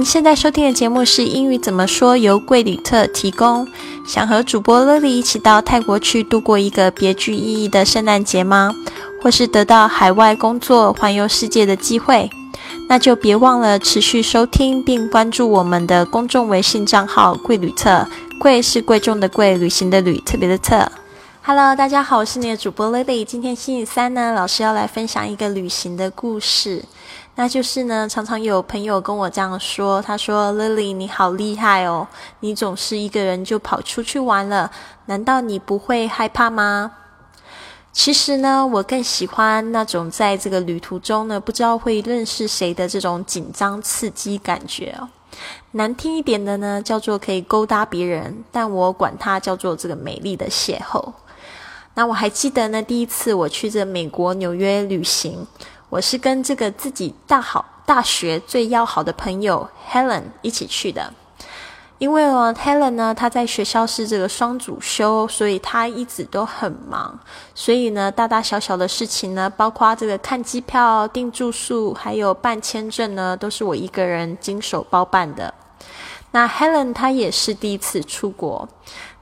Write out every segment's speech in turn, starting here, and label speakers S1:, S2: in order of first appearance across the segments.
S1: 您现在收听的节目是英语怎么说，由贵旅特提供。想和主播 Lily 一起到泰国去度过一个别具意义的圣诞节吗？或是得到海外工作、环游世界的机会？那就别忘了持续收听并关注我们的公众微信账号“贵旅特”。贵是贵重的贵，旅行的旅，特别的特。Hello，大家好，我是你的主播 Lily。今天星期三呢，老师要来分享一个旅行的故事。那就是呢，常常有朋友跟我这样说，他说：“Lily，你好厉害哦，你总是一个人就跑出去玩了，难道你不会害怕吗？”其实呢，我更喜欢那种在这个旅途中呢，不知道会认识谁的这种紧张刺激感觉哦。难听一点的呢，叫做可以勾搭别人，但我管它叫做这个美丽的邂逅。那我还记得呢，第一次我去这美国纽约旅行，我是跟这个自己大好大学最要好的朋友 Helen 一起去的。因为哦，Helen 呢，她在学校是这个双主修，所以她一直都很忙。所以呢，大大小小的事情呢，包括这个看机票、订住宿，还有办签证呢，都是我一个人经手包办的。那 Helen 她也是第一次出国。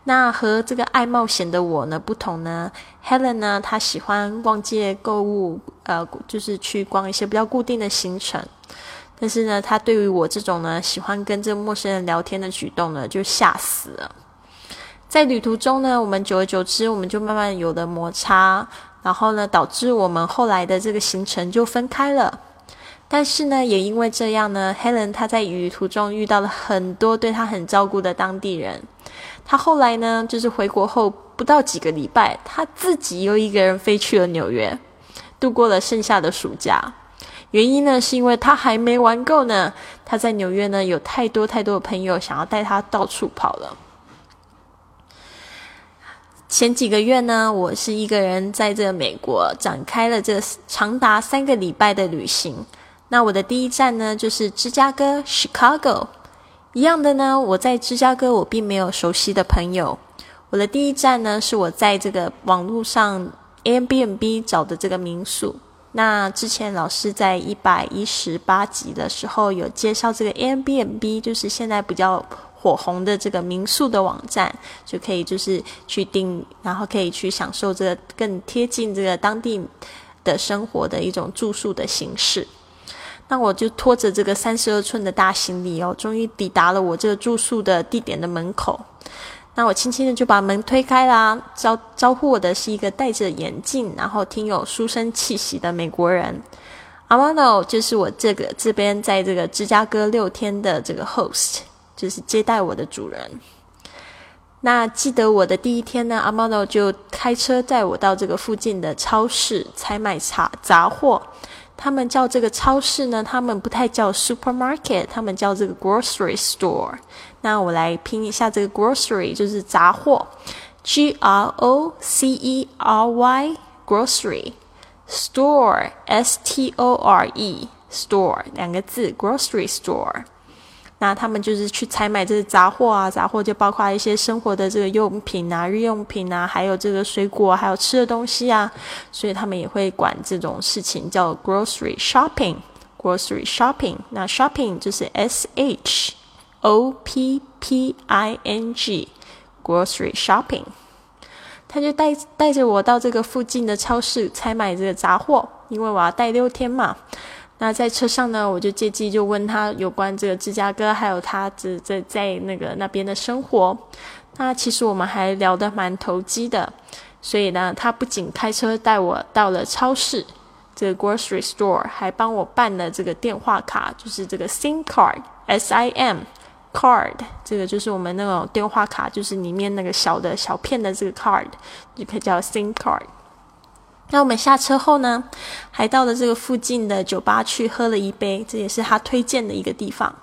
S1: 那和这个爱冒险的我呢不同呢，Helen 呢，她喜欢逛街购物，呃，就是去逛一些比较固定的行程。但是呢，她对于我这种呢喜欢跟这个陌生人聊天的举动呢，就吓死了。在旅途中呢，我们久而久之，我们就慢慢有了摩擦，然后呢，导致我们后来的这个行程就分开了。但是呢，也因为这样呢，Helen 她在旅途中遇到了很多对她很照顾的当地人。他后来呢，就是回国后不到几个礼拜，他自己又一个人飞去了纽约，度过了剩下的暑假。原因呢，是因为他还没玩够呢。他在纽约呢，有太多太多的朋友想要带他到处跑了。前几个月呢，我是一个人在这美国展开了这长达三个礼拜的旅行。那我的第一站呢，就是芝加哥 （Chicago）。一样的呢，我在芝加哥，我并没有熟悉的朋友。我的第一站呢，是我在这个网络上 Airbnb 找的这个民宿。那之前老师在一百一十八集的时候有介绍这个 Airbnb，就是现在比较火红的这个民宿的网站，就可以就是去订，然后可以去享受这个更贴近这个当地的生活的一种住宿的形式。那我就拖着这个三十二寸的大行李哦，终于抵达了我这个住宿的地点的门口。那我轻轻的就把门推开啦，招招呼我的是一个戴着眼镜，然后挺有书生气息的美国人。阿玛诺就是我这个这边在这个芝加哥六天的这个 host，就是接待我的主人。那记得我的第一天呢，阿玛诺就开车载我到这个附近的超市采买茶杂货。他们叫这个超市呢，他们不太叫 supermarket，他们叫这个 grocery store。那我来拼一下这个 grocery，就是杂货，G R O C E R Y grocery store S T O R E store 两个字，grocery store。那他们就是去采买这些杂货啊，杂货就包括一些生活的这个用品啊、日用品啊，还有这个水果，还有吃的东西啊，所以他们也会管这种事情叫 grocery shopping，grocery shopping。那 shopping 就是 S H O P P I N G，grocery shopping。他就带带着我到这个附近的超市采买这个杂货，因为我要待六天嘛。那在车上呢，我就借机就问他有关这个芝加哥，还有他这在在那个那边的生活。那其实我们还聊得蛮投机的，所以呢，他不仅开车带我到了超市这个 grocery store，还帮我办了这个电话卡，就是这个 SIM card，S I M card，这个就是我们那种电话卡，就是里面那个小的小片的这个 card，就可以叫 SIM card。那我们下车后呢，还到了这个附近的酒吧去喝了一杯，这也是他推荐的一个地方。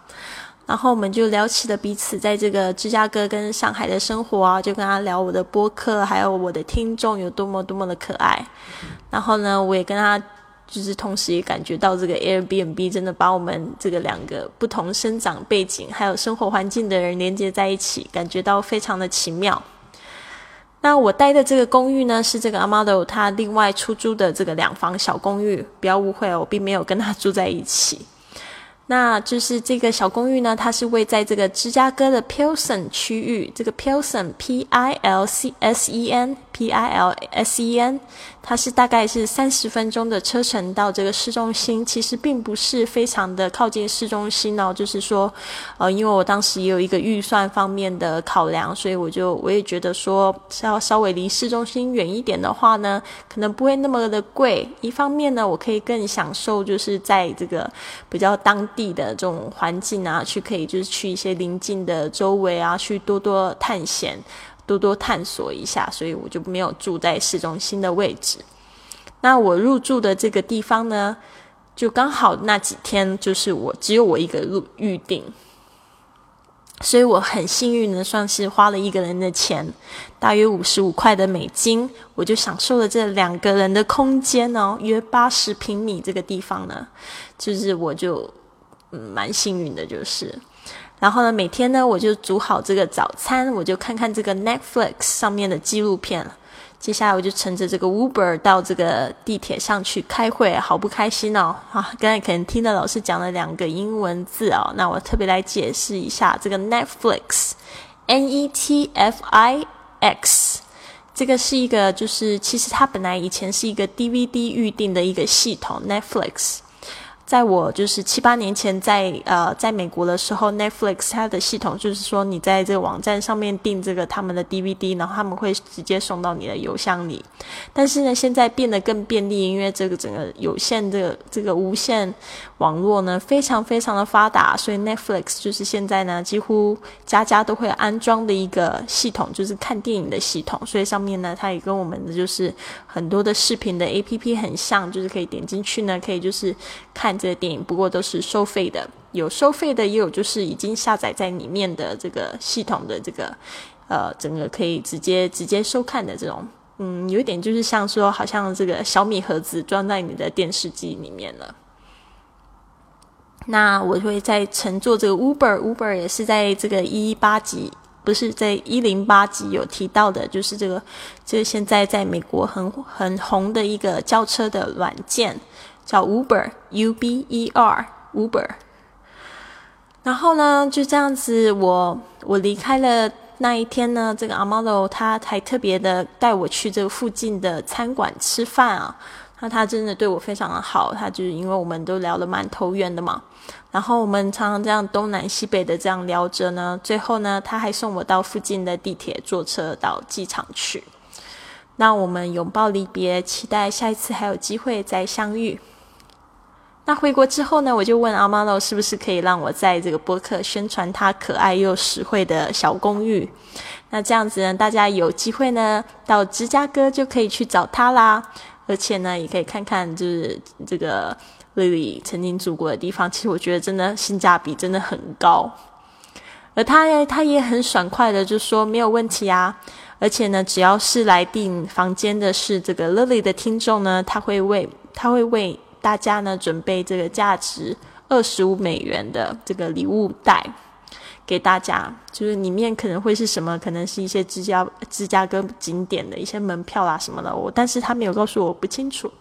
S1: 然后我们就聊起了彼此在这个芝加哥跟上海的生活啊，就跟他聊我的播客，还有我的听众有多么多么的可爱。然后呢，我也跟他就是同时也感觉到这个 Airbnb 真的把我们这个两个不同生长背景还有生活环境的人连接在一起，感觉到非常的奇妙。那我待的这个公寓呢，是这个阿 m a d o 他另外出租的这个两房小公寓。不要误会哦，我并没有跟他住在一起。那就是这个小公寓呢，它是位在这个芝加哥的 Pilsen 区域。这个 Pilsen P I L C S E N P I L S E N，它是大概是三十分钟的车程到这个市中心。其实并不是非常的靠近市中心哦，就是说，呃，因为我当时也有一个预算方面的考量，所以我就我也觉得说，要稍微离市中心远一点的话呢，可能不会那么的贵。一方面呢，我可以更享受就是在这个比较当地的这种环境啊，去可以就是去一些邻近的周围啊，去多多探险，多多探索一下，所以我就没有住在市中心的位置。那我入住的这个地方呢，就刚好那几天就是我只有我一个入预定。所以我很幸运的，算是花了一个人的钱，大约五十五块的美金，我就享受了这两个人的空间哦，约八十平米这个地方呢，就是我就。蛮幸运的，就是，然后呢，每天呢，我就煮好这个早餐，我就看看这个 Netflix 上面的纪录片。接下来我就乘着这个 Uber 到这个地铁上去开会，好不开心哦！啊，刚才可能听到老师讲了两个英文字哦，那我特别来解释一下这个 Netflix，N E T F I X，这个是一个，就是其实它本来以前是一个 DVD 预定的一个系统，Netflix。在我就是七八年前在呃在美国的时候，Netflix 它的系统就是说，你在这个网站上面订这个他们的 DVD，然后他们会直接送到你的邮箱里。但是呢，现在变得更便利，因为这个整个有线这个这个无线网络呢非常非常的发达，所以 Netflix 就是现在呢几乎家家都会安装的一个系统，就是看电影的系统。所以上面呢，它也跟我们的就是很多的视频的 APP 很像，就是可以点进去呢，可以就是看。这个电影不过都是收费的，有收费的，也有就是已经下载在里面的这个系统的这个，呃，整个可以直接直接收看的这种，嗯，有点就是像说，好像这个小米盒子装在你的电视机里面了。那我会在乘坐这个 Uber，Uber 也是在这个一八集，不是在一零八集有提到的，就是这个，就是现在在美国很很红的一个轿车的软件。叫 Uber，U B E R，Uber。然后呢，就这样子，我我离开了那一天呢，这个阿毛罗他还特别的带我去这个附近的餐馆吃饭啊。那他真的对我非常的好，他就是因为我们都聊得蛮投缘的嘛。然后我们常常这样东南西北的这样聊着呢，最后呢，他还送我到附近的地铁坐车到机场去。那我们拥抱离别，期待下一次还有机会再相遇。那回国之后呢，我就问阿玛罗是不是可以让我在这个博客宣传他可爱又实惠的小公寓。那这样子呢，大家有机会呢到芝加哥就可以去找他啦。而且呢，也可以看看就是这个 Lily 曾经住过的地方。其实我觉得真的性价比真的很高。而他呢他也很爽快的就说没有问题啊。而且呢，只要是来订房间的是这个 Lily 的听众呢，他会为他会为。大家呢准备这个价值二十五美元的这个礼物袋给大家，就是里面可能会是什么？可能是一些芝加芝加哥景点的一些门票啦什么的。我但是他没有告诉我，不清楚。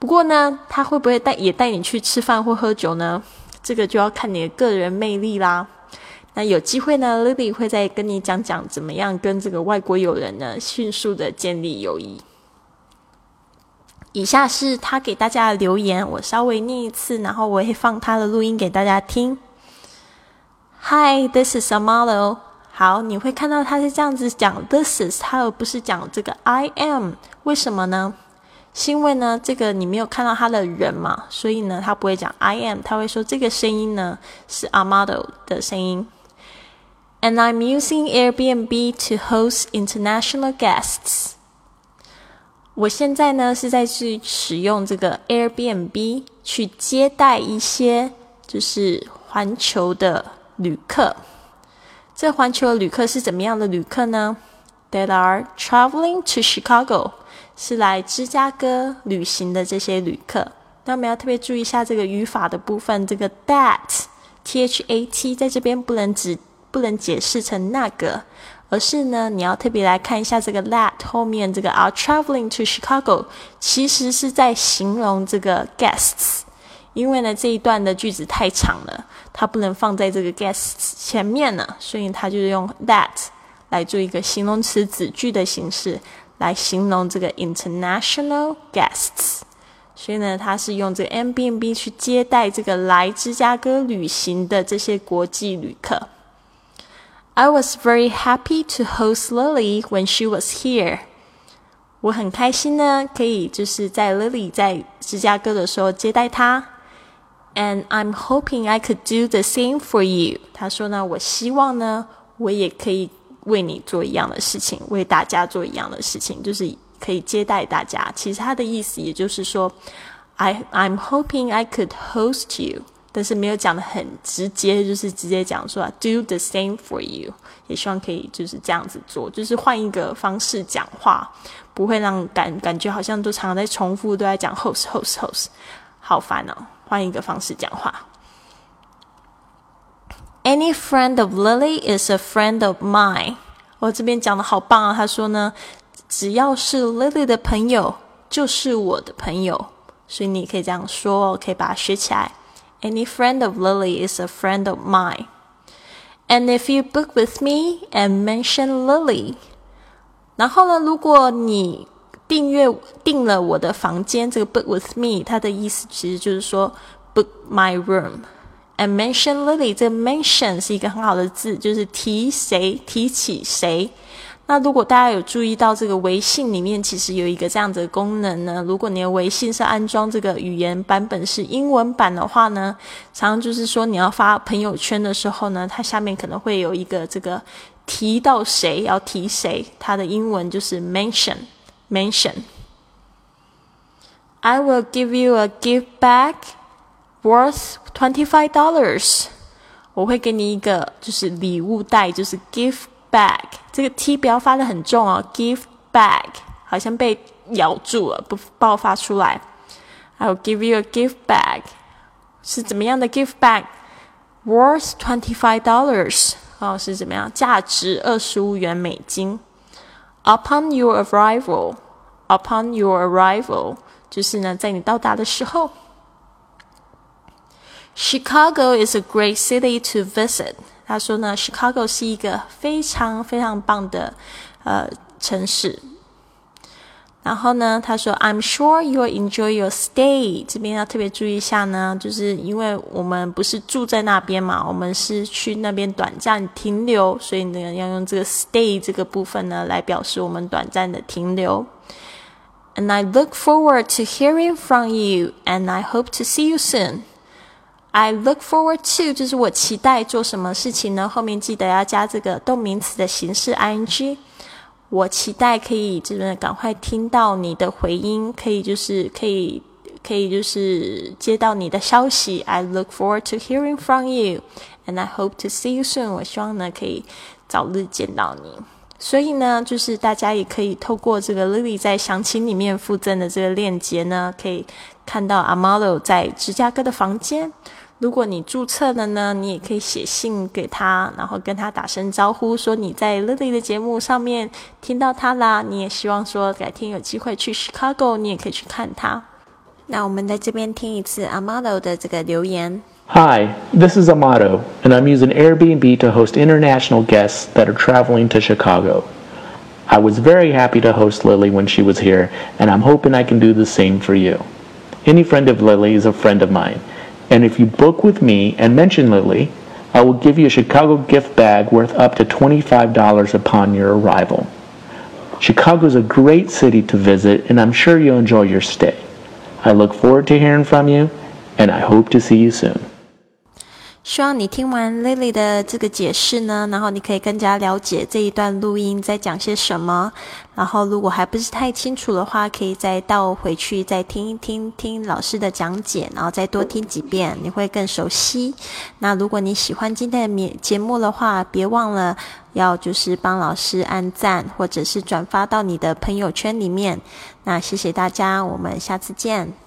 S1: 不过呢，他会不会带也带你去吃饭或喝酒呢？这个就要看你的个人魅力啦。那有机会呢，Lily 会再跟你讲讲怎么样跟这个外国友人呢迅速的建立友谊。以下是他给大家的留言，我稍微念一次，然后我会放他的录音给大家听。Hi, this is a model。好，你会看到他是这样子讲 this is，他而不是讲这个 I am。为什么呢？是因为呢，这个你没有看到他的人嘛，所以呢，他不会讲 I am，他会说这个声音呢是 a model 的声音。And I'm using Airbnb to host international guests. 我现在呢是在去使用这个 Airbnb 去接待一些就是环球的旅客。这环球的旅客是怎么样的旅客呢？That are traveling to Chicago，是来芝加哥旅行的这些旅客。那我们要特别注意一下这个语法的部分，这个 that t h a t 在这边不能只不能解释成那个。而是呢，你要特别来看一下这个 that 后面这个 are traveling to Chicago，其实是在形容这个 guests，因为呢这一段的句子太长了，它不能放在这个 guests 前面呢，所以它就是用 that 来做一个形容词子句的形式来形容这个 international guests。所以呢，它是用这个 M B N B 去接待这个来芝加哥旅行的这些国际旅客。I was very happy to host Lily when she was here. 我很开心呢，可以就是在 Lily 在芝加哥的时候接待她。And I'm hoping I could do the same for you. 他说呢，我希望呢，我也可以为你做一样的事情，为大家做一样的事情，就是可以接待大家。其实他的意思也就是说，I I'm hoping I could host you. 但是没有讲的很直接，就是直接讲说 do the same for you，也希望可以就是这样子做，就是换一个方式讲话，不会让感感觉好像都常常在重复，都在讲 host host host，好烦哦，换一个方式讲话。Any friend of Lily is a friend of mine。我这边讲的好棒啊，他说呢，只要是 Lily 的朋友，就是我的朋友，所以你可以这样说，可以把它学起来。Any friend of Lily is a friend of mine. And if you book with me and mention Lily，然后呢，如果你订阅订了我的房间，这个 book with me，它的意思其实就是说 book my room。And mention Lily，这个 mention 是一个很好的字，就是提谁，提起谁。 那如果大家有注意到这个微信里面其实有一个这样子的功能呢？如果你的微信是安装这个语言版本是英文版的话呢，常常就是说你要发朋友圈的时候呢，它下面可能会有一个这个提到谁要提谁，它的英文就是 mention mention。I will give you a gift bag worth twenty five dollars。我会给你一个就是礼物袋，就是 gift。bag 这个 t 不要发的很重哦，give bag 好像被咬住了，不爆发出来。I will give you a gift bag 是怎么样的 gift bag？Worth twenty five dollars 哦，是怎么样？价值二十五元美金。Upon your arrival，upon your arrival 就是呢，在你到达的时候。Chicago is a great city to visit. 他说呢，Chicago 是一个非常非常棒的呃城市。然后呢，他说，I'm sure you'll enjoy your stay。这边要特别注意一下呢，就是因为我们不是住在那边嘛，我们是去那边短暂停留，所以呢，要用这个 stay 这个部分呢来表示我们短暂的停留。And I look forward to hearing from you, and I hope to see you soon. I look forward to 就是我期待做什么事情呢？后面记得要加这个动名词的形式 ing。我期待可以就是赶快听到你的回音，可以就是可以可以就是接到你的消息。I look forward to hearing from you, and I hope to see you soon。我希望呢可以早日见到你。所以呢，就是大家也可以透过这个 Lily 在详情里面附赠的这个链接呢，可以看到 Amalo 在芝加哥的房间。如果你注册了呢，你也可以写信给他，然后跟他打声招呼，说你在 Lily 的节目上面听到他啦。你也希望说改天有机会去 Chicago，你也可以去看他。那我们在这边听一次 Amado 的这个留言。
S2: Hi, this is Amato, and I'm using Airbnb to host international guests that are traveling to Chicago. I was very happy to host Lily when she was here, and I'm hoping I can do the same for you. Any friend of Lily is a friend of mine. and if you book with me and mention Lily, I will give you a Chicago gift bag worth up to $25 upon your arrival. Chicago is a great city to visit, and I'm sure you'll enjoy your stay. I look forward to hearing from you, and I hope to see you soon.
S1: 希望你听完 Lily 的这个解释呢，然后你可以更加了解这一段录音在讲些什么。然后如果还不是太清楚的话，可以再倒回去再听一听，听老师的讲解，然后再多听几遍，你会更熟悉。那如果你喜欢今天的节节目的话，别忘了要就是帮老师按赞，或者是转发到你的朋友圈里面。那谢谢大家，我们下次见。